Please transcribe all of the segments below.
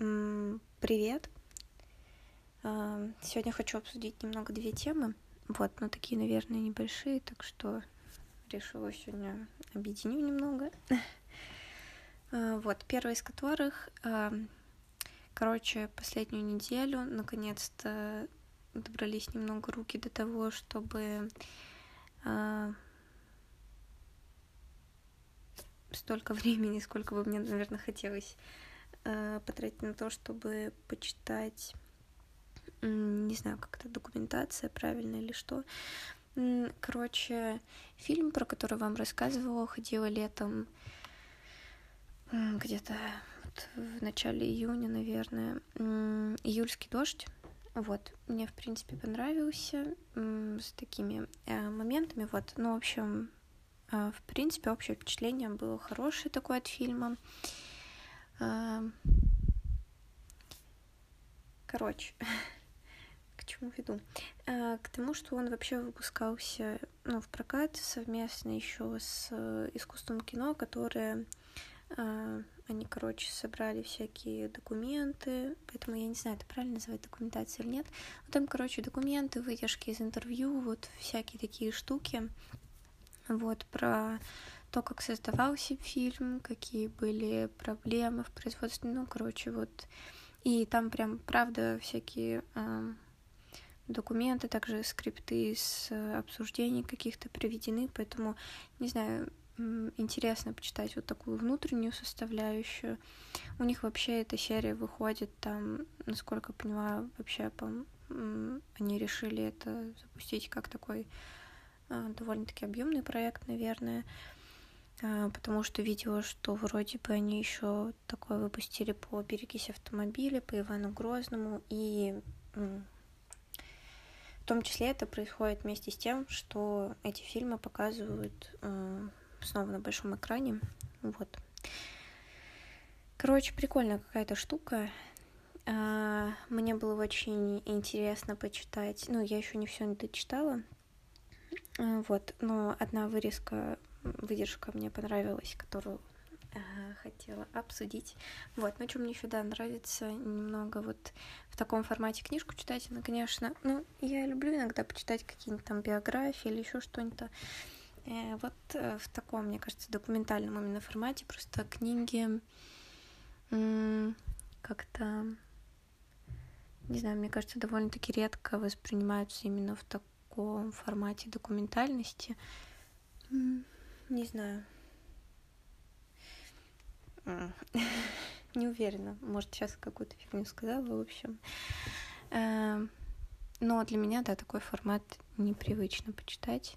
Привет. А, сегодня хочу обсудить немного две темы. Вот, но такие, наверное, небольшие, так что решила сегодня объединю немного. А, вот, первая из которых, а, короче, последнюю неделю наконец-то добрались немного руки до того, чтобы столько времени, сколько бы мне, наверное, хотелось э, потратить на то, чтобы почитать, не знаю, как это документация правильно или что. Короче, фильм, про который вам рассказывала, ходила летом где-то в начале июня, наверное, июльский дождь. Вот, мне, в принципе, понравился с такими э, моментами, вот, ну, в общем, э, в принципе, общее впечатление было хорошее такое от фильма. Короче, к чему веду? А, к тому, что он вообще выпускался ну, в прокат совместно еще с э, искусством кино, которое а, они, короче, собрали всякие документы, поэтому я не знаю, это правильно называть документацией или нет. Но там, короче, документы, вытяжки из интервью, вот всякие такие штуки, вот, про то, как создавался фильм, какие были проблемы в производстве, ну, короче, вот. И там прям, правда, всякие э, документы, также скрипты с обсуждений каких-то приведены, поэтому, не знаю, интересно почитать вот такую внутреннюю составляющую. У них вообще эта серия выходит там, насколько понимаю, вообще по, они решили это запустить как такой э, довольно-таки объемный проект, наверное. А, потому что видела, что вроде бы они еще такое выпустили по «Берегись автомобиля», по Ивану Грозному, и в том числе это происходит вместе с тем, что эти фильмы показывают э, снова на большом экране. Вот. Короче, прикольная какая-то штука. А, мне было очень интересно почитать. Ну, я еще не все дочитала. А, вот, но одна вырезка выдержка мне понравилась, которую э, хотела обсудить. Вот, ну что мне еще, да, нравится немного вот в таком формате книжку читать, она, конечно, ну, я люблю иногда почитать какие-нибудь там биографии или еще что-нибудь. Э, вот э, в таком, мне кажется, документальном именно формате просто книги как-то, не знаю, мне кажется, довольно-таки редко воспринимаются именно в таком формате документальности. Не знаю. Не уверена. Может, сейчас какую-то фигню сказала, в общем. Эм, но для меня, да, такой формат непривычно почитать.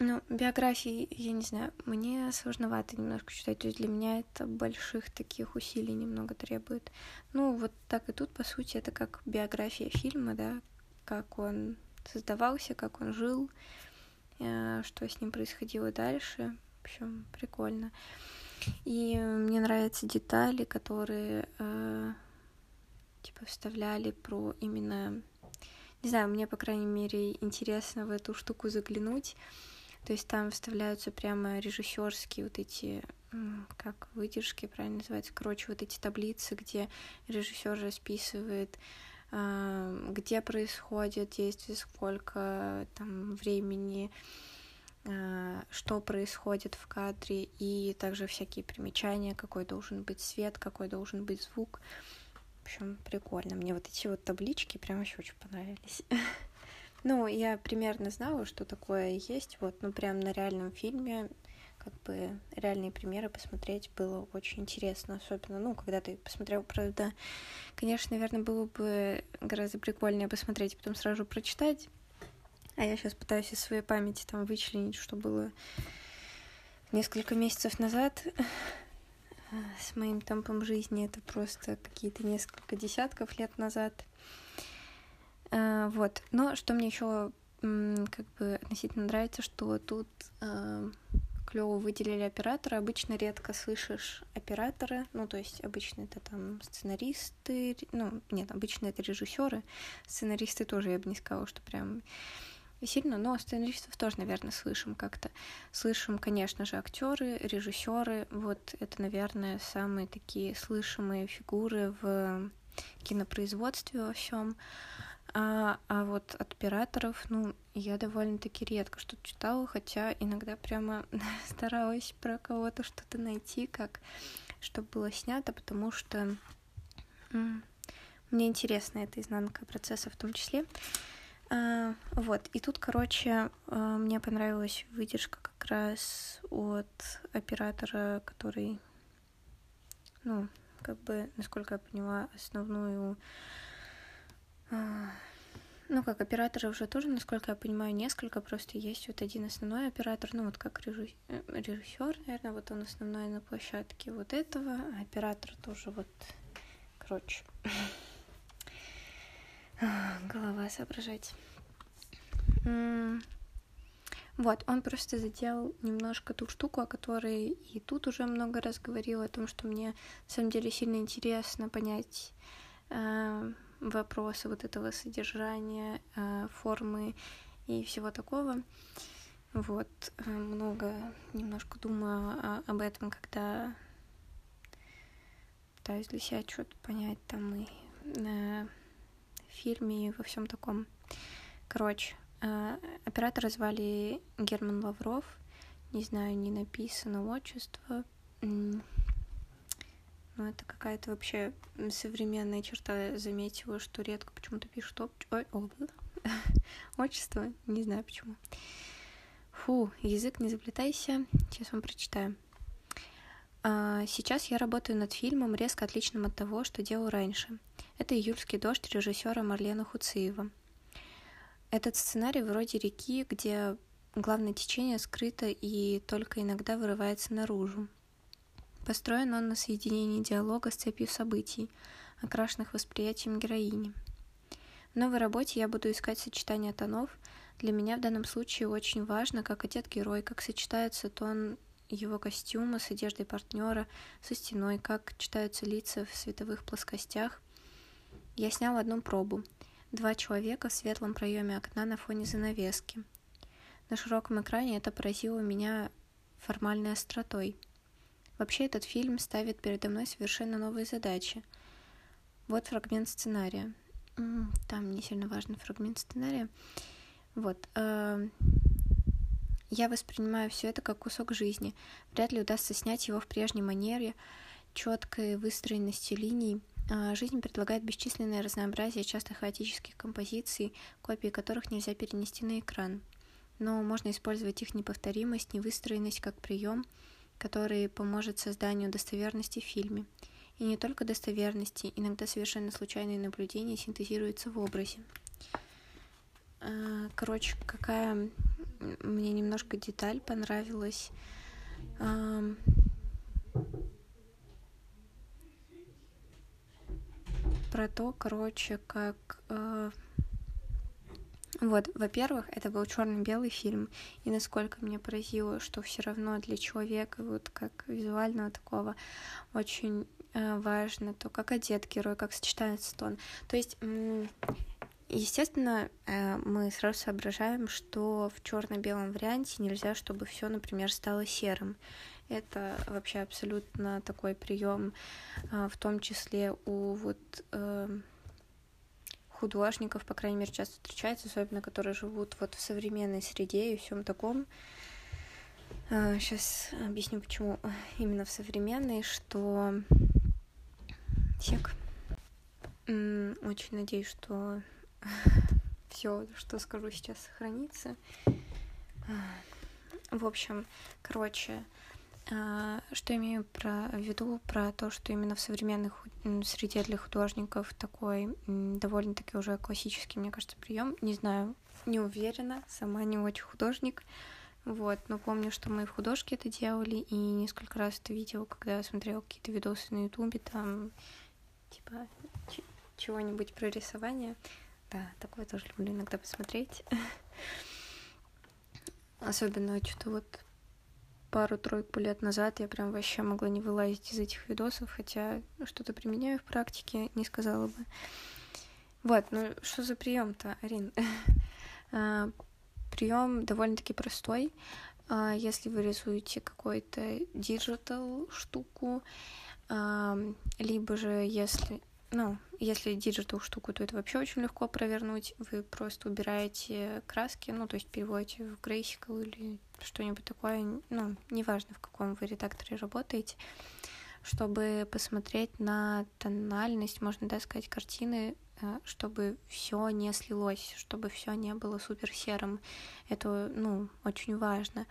Ну, биографии, я не знаю, мне сложновато немножко читать. То есть для меня это больших таких усилий немного требует. Ну, вот так и тут, по сути, это как биография фильма, да, как он создавался, как он жил, что с ним происходило дальше. В общем, прикольно. И мне нравятся детали, которые э, типа вставляли про именно... Не знаю, мне, по крайней мере, интересно в эту штуку заглянуть. То есть там вставляются прямо режиссерские вот эти, как выдержки, правильно называется, короче, вот эти таблицы, где режиссер расписывает где происходит действие, сколько там времени, а, что происходит в кадре, и также всякие примечания, какой должен быть свет, какой должен быть звук. В общем, прикольно. Мне вот эти вот таблички прям еще очень понравились. Ну, я примерно знала, что такое есть, вот, ну, прям на реальном фильме как бы реальные примеры посмотреть было очень интересно, особенно, ну, когда ты посмотрел, правда, конечно, наверное, было бы гораздо прикольнее посмотреть, потом сразу прочитать, а я сейчас пытаюсь из своей памяти там вычленить, что было несколько месяцев назад. С моим темпом жизни, это просто какие-то несколько десятков лет назад. А, вот, но что мне еще как бы относительно нравится, что тут а, клево выделили оператора. Обычно редко слышишь оператора, ну, то есть обычно это там сценаристы, ну, нет, обычно это режиссеры, сценаристы тоже, я бы не сказала, что прям сильно, но сценаристов тоже, наверное, слышим как-то. Слышим, конечно же, актеры, режиссеры. Вот это, наверное, самые такие слышимые фигуры в кинопроизводстве во всем. А, а вот от операторов, ну, я довольно-таки редко что-то читала, хотя иногда прямо старалась про кого-то что-то найти, как чтобы было снято, потому что мне интересна эта изнанка процесса в том числе. А, вот, и тут, короче, а, мне понравилась выдержка как раз от оператора, который, ну, как бы, насколько я поняла, основную... А, ну, как операторы уже тоже, насколько я понимаю, несколько, просто есть вот один основной оператор, ну, вот как режиссер, наверное, вот он основной на площадке вот этого, а оператор тоже вот, короче, голова соображать. Вот, он просто заделал немножко ту штуку, о которой и тут уже много раз говорила, о том, что мне на самом деле сильно интересно понять э, вопросы вот этого содержания, э, формы и всего такого. Вот, э, много немножко думаю об этом, когда пытаюсь для себя что-то понять там и э, фильме и во всем таком. Короче, оператора звали Герман Лавров. Не знаю, не написано отчество. Ну, это какая-то вообще современная черта. Заметила, что редко почему-то пишут оп... Ой, о, отчество. Не знаю почему. Фу, язык не заплетайся. Сейчас вам прочитаю. А, сейчас я работаю над фильмом, резко отличным от того, что делал раньше. Это «Июльский дождь» режиссера Марлена Хуциева. Этот сценарий вроде реки, где главное течение скрыто и только иногда вырывается наружу. Построен он на соединении диалога с цепью событий, окрашенных восприятием героини. В новой работе я буду искать сочетание тонов. Для меня в данном случае очень важно, как одет герой, как сочетается тон его костюма с одеждой партнера, со стеной, как читаются лица в световых плоскостях. Я снял одну пробу. Два человека в светлом проеме окна на фоне занавески. На широком экране это поразило меня формальной остротой. Вообще этот фильм ставит передо мной совершенно новые задачи. Вот фрагмент сценария. Там не сильно важный фрагмент сценария. Вот. Э, я воспринимаю все это как кусок жизни. Вряд ли удастся снять его в прежней манере, четкой выстроенности линий. А, жизнь предлагает бесчисленное разнообразие часто хаотических композиций, копии которых нельзя перенести на экран. Но можно использовать их неповторимость, невыстроенность как прием, который поможет созданию достоверности в фильме. И не только достоверности, иногда совершенно случайные наблюдения синтезируются в образе. А, короче, какая мне немножко деталь понравилась. Про то, короче, как... Вот, во-первых, это был черно-белый фильм, и насколько меня поразило, что все равно для человека, вот как визуального такого, очень э, важно то, как одет герой, как сочетается тон. То есть Естественно, э, мы сразу соображаем, что в черно-белом варианте нельзя, чтобы все, например, стало серым. Это вообще абсолютно такой прием, э, в том числе у вот э, художников, по крайней мере, часто встречается, особенно которые живут вот в современной среде и всем таком. Сейчас объясню, почему именно в современной, что сек. Очень надеюсь, что все, что скажу сейчас, сохранится. В общем, короче, а, что имею про, в виду про то, что именно в современной среде для художников такой довольно-таки уже классический, мне кажется, прием. Не знаю, не уверена, сама не очень художник. Вот, но помню, что мы в художке это делали, и несколько раз это видела, когда я смотрела какие-то видосы на ютубе, там, типа, чего-нибудь про рисование. Да, такое тоже люблю иногда посмотреть. Особенно что-то вот пару-тройку лет назад я прям вообще могла не вылазить из этих видосов, хотя что-то применяю в практике, не сказала бы. Вот, ну что за прием-то, Арин? А, прием довольно-таки простой. А, если вы рисуете какой-то digital штуку, либо же если ну, если digital штуку, то это вообще очень легко провернуть. Вы просто убираете краски, ну, то есть переводите в grayscale или что-нибудь такое, ну, неважно, в каком вы редакторе работаете, чтобы посмотреть на тональность, можно да, сказать, картины, э, чтобы все не слилось, чтобы все не было супер серым. Это, ну, очень важно.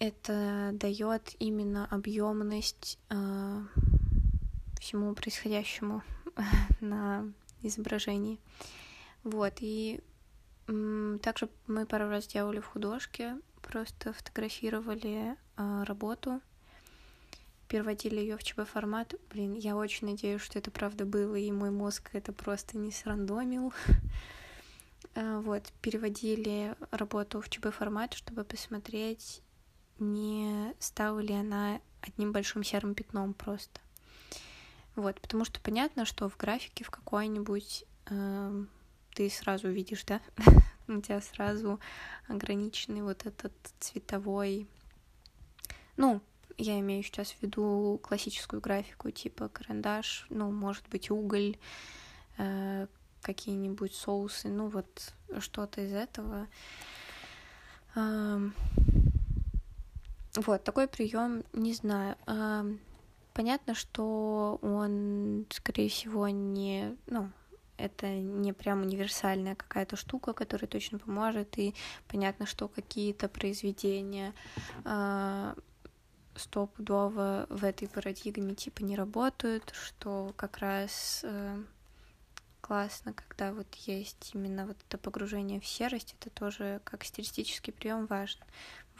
Это дает именно объемность э, всему происходящему на изображении. Вот, и также мы пару раз делали в художке, просто фотографировали э, работу, переводили ее в ЧБ формат. Блин, я очень надеюсь, что это правда было, и мой мозг это просто не срандомил. э, вот, переводили работу в ЧБ формат, чтобы посмотреть, не стала ли она одним большим серым пятном просто. Вот, потому что понятно, что в графике в какой-нибудь э, ты сразу видишь, да, у тебя сразу ограниченный вот этот цветовой, ну, я имею сейчас в виду классическую графику, типа карандаш, ну, может быть, уголь, э, какие-нибудь соусы, ну, вот что-то из этого. Э, вот, такой прием, не знаю. Э, Понятно, что он, скорее всего, не, ну, это не прям универсальная какая-то штука, которая точно поможет, и понятно, что какие-то произведения э, стопудово в этой парадигме типа не работают, что как раз э, классно, когда вот есть именно вот это погружение в серость, это тоже как стилистический прием важно.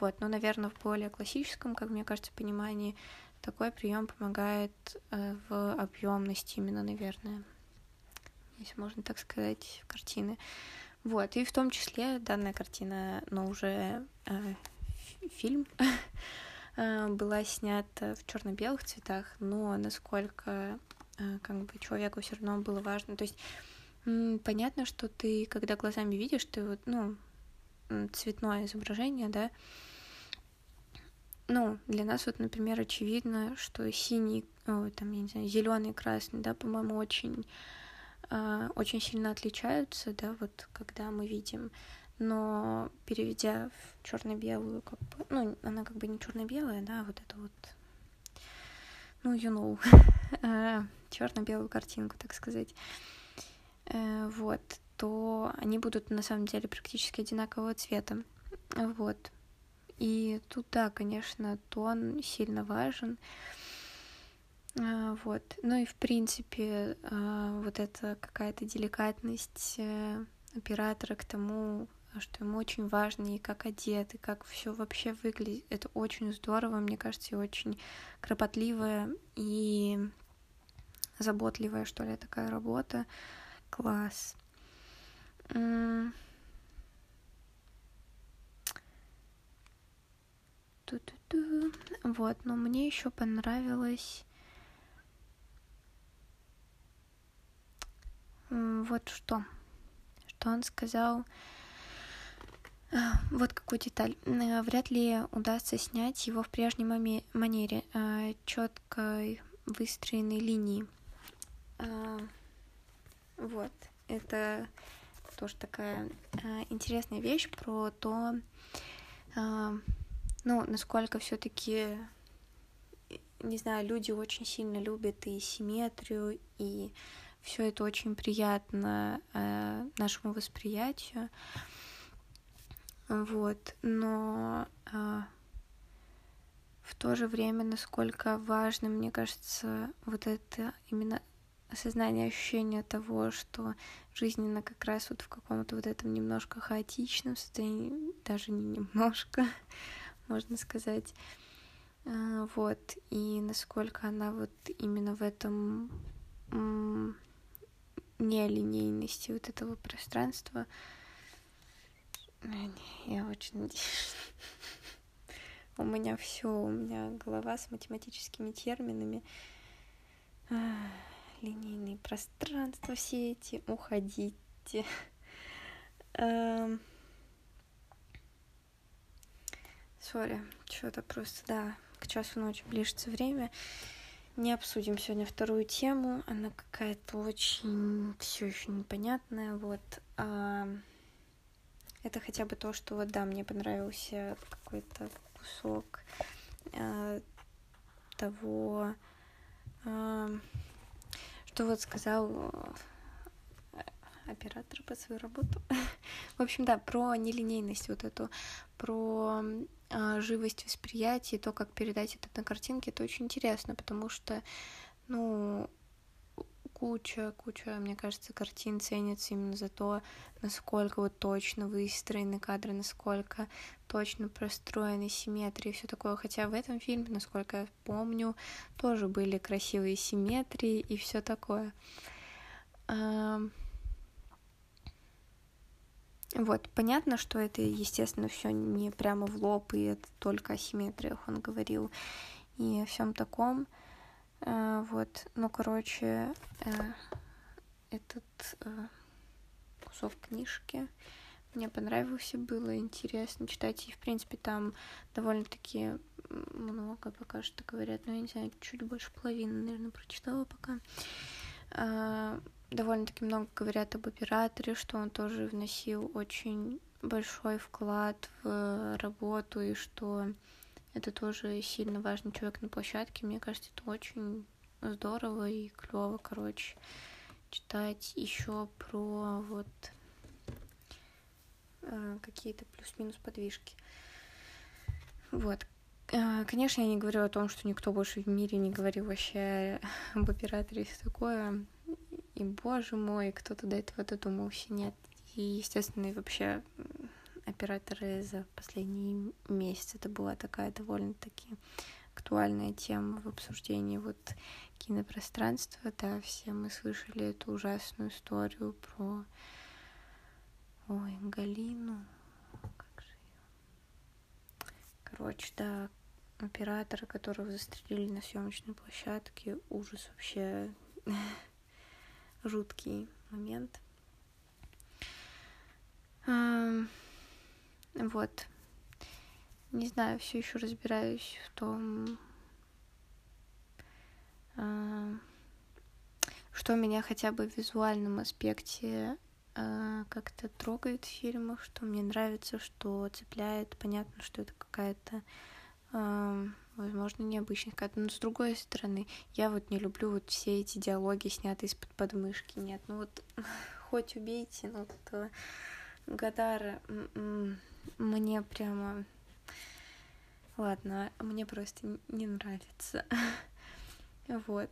Вот, но, наверное, в более классическом, как мне кажется, понимании такой прием помогает э, в объемности именно, наверное, если можно так сказать, картины. Вот, и в том числе данная картина, но уже э, фильм, э, была снята в черно-белых цветах, но насколько э, как бы человеку все равно было важно. То есть понятно, что ты, когда глазами видишь, ты вот, ну, цветное изображение, да, ну, для нас вот, например, очевидно, что синий, о, там, я не знаю, зеленый, красный, да, по-моему, очень, очень сильно отличаются, да, вот когда мы видим. Но переведя в черно-белую, как бы, ну, она как бы не черно-белая, да, вот это вот, ну, you know, а, черно-белую картинку, так сказать, э, вот, то они будут на самом деле практически одинакового цвета. Вот. И тут, да, конечно, тон сильно важен. А, вот. Ну и, в принципе, а, вот эта какая-то деликатность э, оператора к тому, что ему очень важно и как одет, и как все вообще выглядит. Это очень здорово, мне кажется, и очень кропотливая и заботливая, что ли, такая работа. Класс. Ту-ту-ту. Вот, но мне еще понравилось вот что. Что он сказал. А, вот какую деталь. Э, вряд ли удастся снять его в прежней манере, а, четкой выстроенной линии. А, вот. Это тоже такая интересная вещь про то, ну, насколько все-таки, не знаю, люди очень сильно любят и симметрию, и все это очень приятно э, нашему восприятию. Вот, но э, в то же время, насколько важно, мне кажется, вот это именно осознание ощущения того, что жизненно как раз вот в каком-то вот этом немножко хаотичном состоянии, даже не немножко, можно сказать. А, вот, и насколько она вот именно в этом нелинейности вот этого пространства. Я очень надеюсь. У меня все, у меня голова с математическими терминами. А, линейные пространства все эти, уходите. Эм, сори, что-то просто, да, к часу ночи ближется время. Не обсудим сегодня вторую тему. Она какая-то очень все еще непонятная. Вот. А, это хотя бы то, что вот да, мне понравился какой-то кусок а, того, а, что вот сказал оператор по свою работу. В общем, да, про нелинейность вот эту, про э, живость восприятия, то, как передать это на картинке, это очень интересно, потому что, ну, куча, куча, мне кажется, картин ценится именно за то, насколько вот точно выстроены кадры, насколько точно простроены симметрии и все такое. Хотя в этом фильме, насколько я помню, тоже были красивые симметрии и все такое. Вот, понятно, что это, естественно, все не прямо в лоб, и это только о симметриях он говорил, и о всем таком. Э, вот, ну, короче, э, этот э, кусок книжки мне понравился, было интересно читать, и, в принципе, там довольно-таки много пока что говорят, но я не знаю, чуть больше половины, наверное, прочитала пока довольно-таки много говорят об операторе, что он тоже вносил очень большой вклад в работу, и что это тоже сильно важный человек на площадке. Мне кажется, это очень здорово и клево, короче, читать еще про вот э, какие-то плюс-минус подвижки. Вот. Э, конечно, я не говорю о том, что никто больше в мире не говорил вообще об операторе и все такое и, боже мой, кто-то до этого додумался, нет. И, естественно, и вообще операторы за последние месяцы это была такая довольно-таки актуальная тема в обсуждении вот кинопространства. Да, все мы слышали эту ужасную историю про... Ой, Галину. Как же ее? Короче, да, оператора, которого застрелили на съемочной площадке. Ужас вообще жуткий момент. Вот. Не знаю, все еще разбираюсь в том, что меня хотя бы в визуальном аспекте а, как-то трогает в фильмах, что мне нравится, что цепляет. Понятно, что это какая-то возможно, необычных Но с другой стороны, я вот не люблю вот все эти диалоги, снятые из-под подмышки. Нет, ну вот хоть убейте, ну то Гадара мне прямо... Ладно, мне просто не нравится. Вот.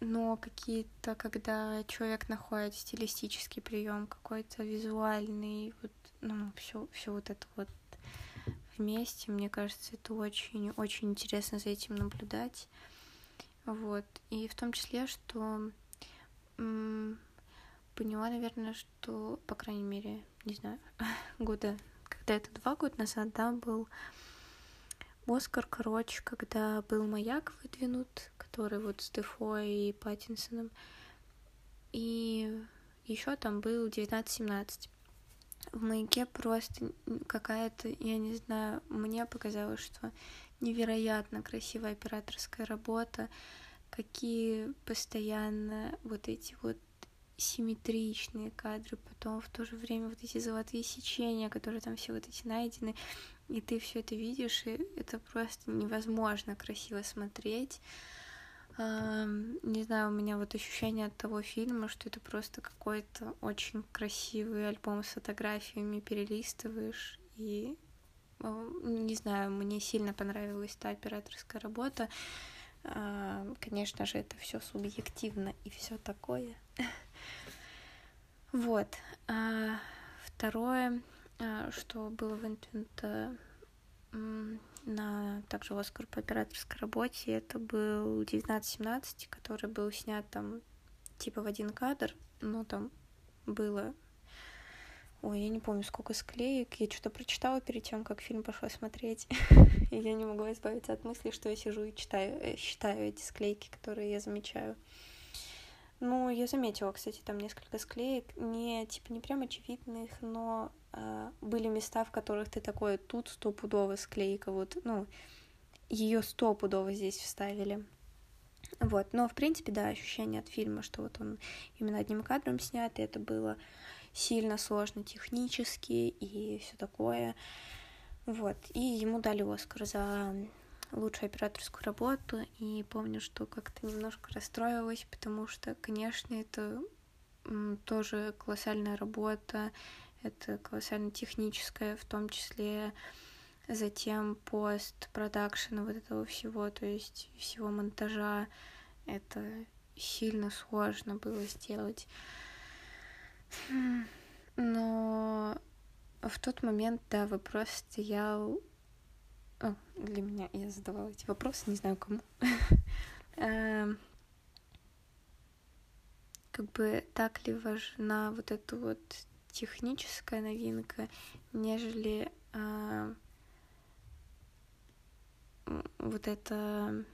Но какие-то, когда человек находит стилистический прием, какой-то визуальный, вот ну, все, все вот это вот вместе, мне кажется, это очень, очень интересно за этим наблюдать. Вот. И в том числе, что м- поняла, наверное, что, по крайней мере, не знаю, года, когда это два года назад, да, был Оскар, короче, когда был маяк выдвинут, который вот с Дефо и Паттинсоном. И еще там был 1917 в маяке просто какая-то, я не знаю, мне показалось, что невероятно красивая операторская работа, какие постоянно вот эти вот симметричные кадры, потом в то же время вот эти золотые сечения, которые там все вот эти найдены, и ты все это видишь, и это просто невозможно красиво смотреть не знаю, у меня вот ощущение от того фильма, что это просто какой-то очень красивый альбом с фотографиями, перелистываешь, и, не знаю, мне сильно понравилась та операторская работа. Конечно же, это все субъективно и все такое. Вот. А второе, а, что было выдвинуто на также Оскар по операторской работе. Это был 1917, который был снят там типа в один кадр, но там было... Ой, я не помню, сколько склеек. Я что-то прочитала перед тем, как фильм пошла смотреть. и я не могу избавиться от мысли, что я сижу и читаю, э, считаю эти склейки, которые я замечаю. Ну, я заметила, кстати, там несколько склеек, не, типа, не прям очевидных, но э, были места, в которых ты такой, тут стопудово склейка, вот, ну, ее стопудово здесь вставили. Вот, но, в принципе, да, ощущение от фильма, что вот он именно одним кадром снят, и это было сильно сложно технически и все такое. Вот, и ему дали Оскар за лучшую операторскую работу, и помню, что как-то немножко расстроилась, потому что, конечно, это тоже колоссальная работа, это колоссально техническая, в том числе затем постпродакшн вот этого всего, то есть всего монтажа, это сильно сложно было сделать. Но в тот момент, да, вопрос стоял для меня. Я задавала эти вопросы, не знаю кому. Эм, как бы так ли важна вот эта вот техническая новинка, нежели а, вот эта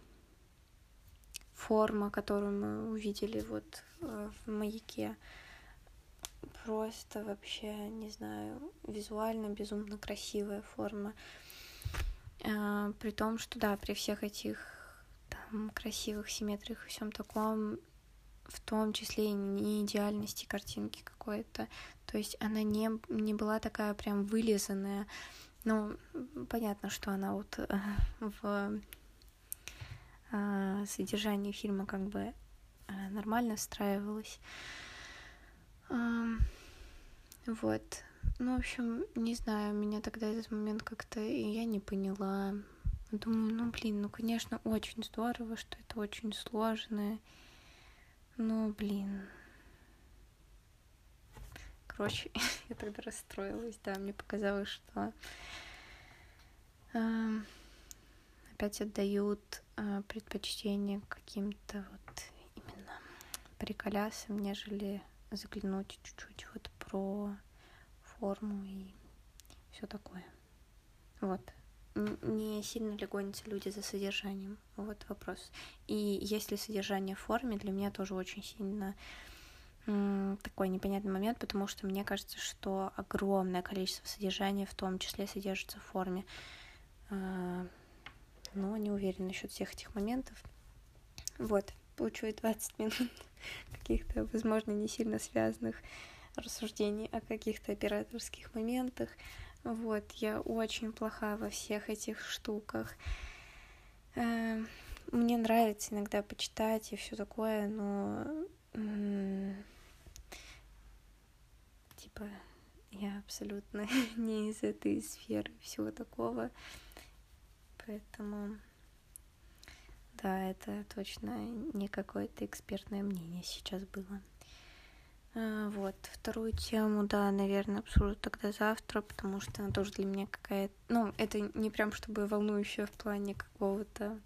форма, которую мы увидели вот э, в маяке. Просто вообще, не знаю, визуально безумно красивая форма. А, при том, что да, при всех этих там красивых симметриях и всем таком, в том числе и не идеальности картинки какой-то. То есть она не, не была такая прям вылизанная. Ну, понятно, что она вот э, в э, содержании фильма как бы э, нормально встраивалась. Вот. Ну, в общем, не знаю, меня тогда этот момент как-то и я не поняла. Думаю, ну, блин, ну, конечно, очень здорово, что это очень сложно. Ну, блин. Короче, я тогда расстроилась, да, мне показалось, что э, опять отдают э, предпочтение каким-то вот именно приколясам, нежели заглянуть чуть-чуть вот про форму и все такое. Вот. Не сильно ли гонятся люди за содержанием? Вот вопрос. И если содержание в форме, для меня тоже очень сильно такой непонятный момент, потому что мне кажется, что огромное количество содержания в том числе содержится в форме. А, но не уверена насчет всех этих моментов. Вот, получу 20 минут каких-то, возможно, не сильно связанных рассуждений о каких-то операторских моментах. Вот, я очень плоха во всех этих штуках. Эм, мне нравится иногда почитать и все такое, но типа я абсолютно не из этой сферы всего такого. Поэтому да, это точно не какое-то экспертное мнение сейчас было. А, вот, вторую тему, да, наверное, обсужу тогда завтра, потому что она тоже для меня какая-то... Ну, это не прям чтобы волнующая в плане какого-то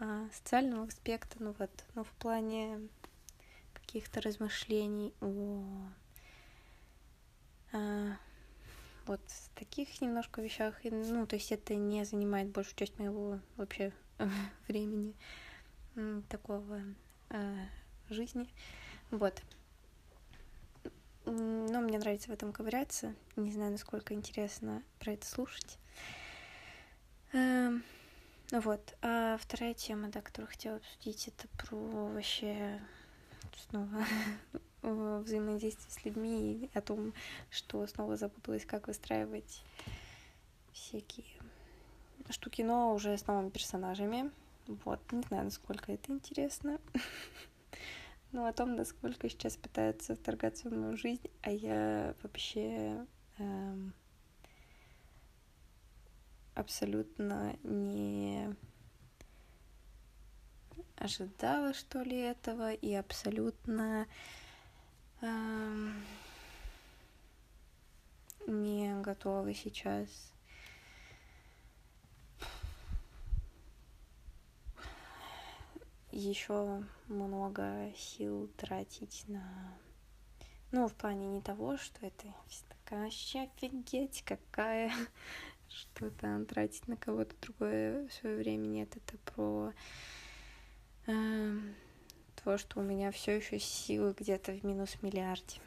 а, социального аспекта, ну вот, но в плане каких-то размышлений о а, вот таких немножко вещах. Ну, то есть это не занимает большую часть моего вообще времени такого а, жизни. Вот. Но мне нравится в этом ковыряться. Не знаю, насколько интересно про это слушать. Эм, ну вот. А вторая тема, да, которую хотела обсудить, это про вообще снова взаимодействие с людьми и о том, что снова запуталась, как выстраивать всякие штуки, но уже с новыми персонажами. Вот, не знаю, насколько это интересно. ну, о том, насколько сейчас пытаются вторгаться в мою жизнь, а я вообще эм, абсолютно не ожидала, что ли, этого, и абсолютно эм, не готова сейчас еще много сил тратить на... Ну, в плане не того, что это такая вообще офигеть какая, что там тратить на кого-то другое свое время нет, это про э, чувство, что у меня все еще силы где-то в минус миллиарде.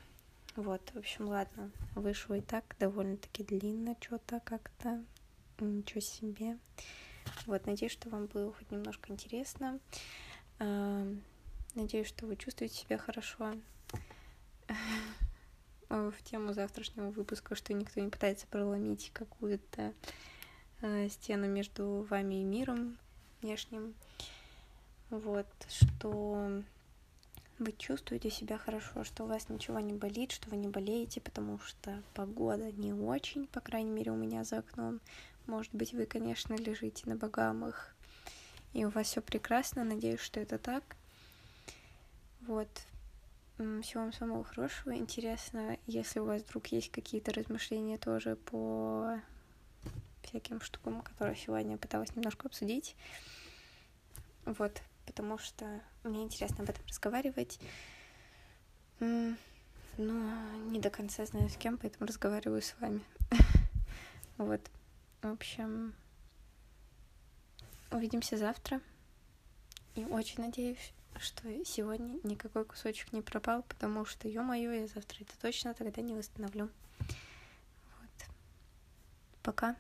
Вот, в общем, ладно, вышло и так довольно-таки длинно, что-то как-то, ничего себе. Вот, надеюсь, что вам было хоть немножко интересно. Надеюсь, что вы чувствуете себя хорошо. В тему завтрашнего выпуска, что никто не пытается проломить какую-то э, стену между вами и миром внешним. Вот, что вы чувствуете себя хорошо, что у вас ничего не болит, что вы не болеете, потому что погода не очень, по крайней мере, у меня за окном. Может быть, вы, конечно, лежите на богамах, и у вас все прекрасно, надеюсь, что это так. Вот. Всего вам самого хорошего. Интересно, если у вас вдруг есть какие-то размышления тоже по всяким штукам, которые сегодня пыталась немножко обсудить. Вот, потому что мне интересно об этом разговаривать. Но не до конца знаю с кем, поэтому разговариваю с вами. Вот. В общем, увидимся завтра. И очень надеюсь, что сегодня никакой кусочек не пропал, потому что, ё-моё, я завтра это точно тогда не восстановлю. Вот. Пока.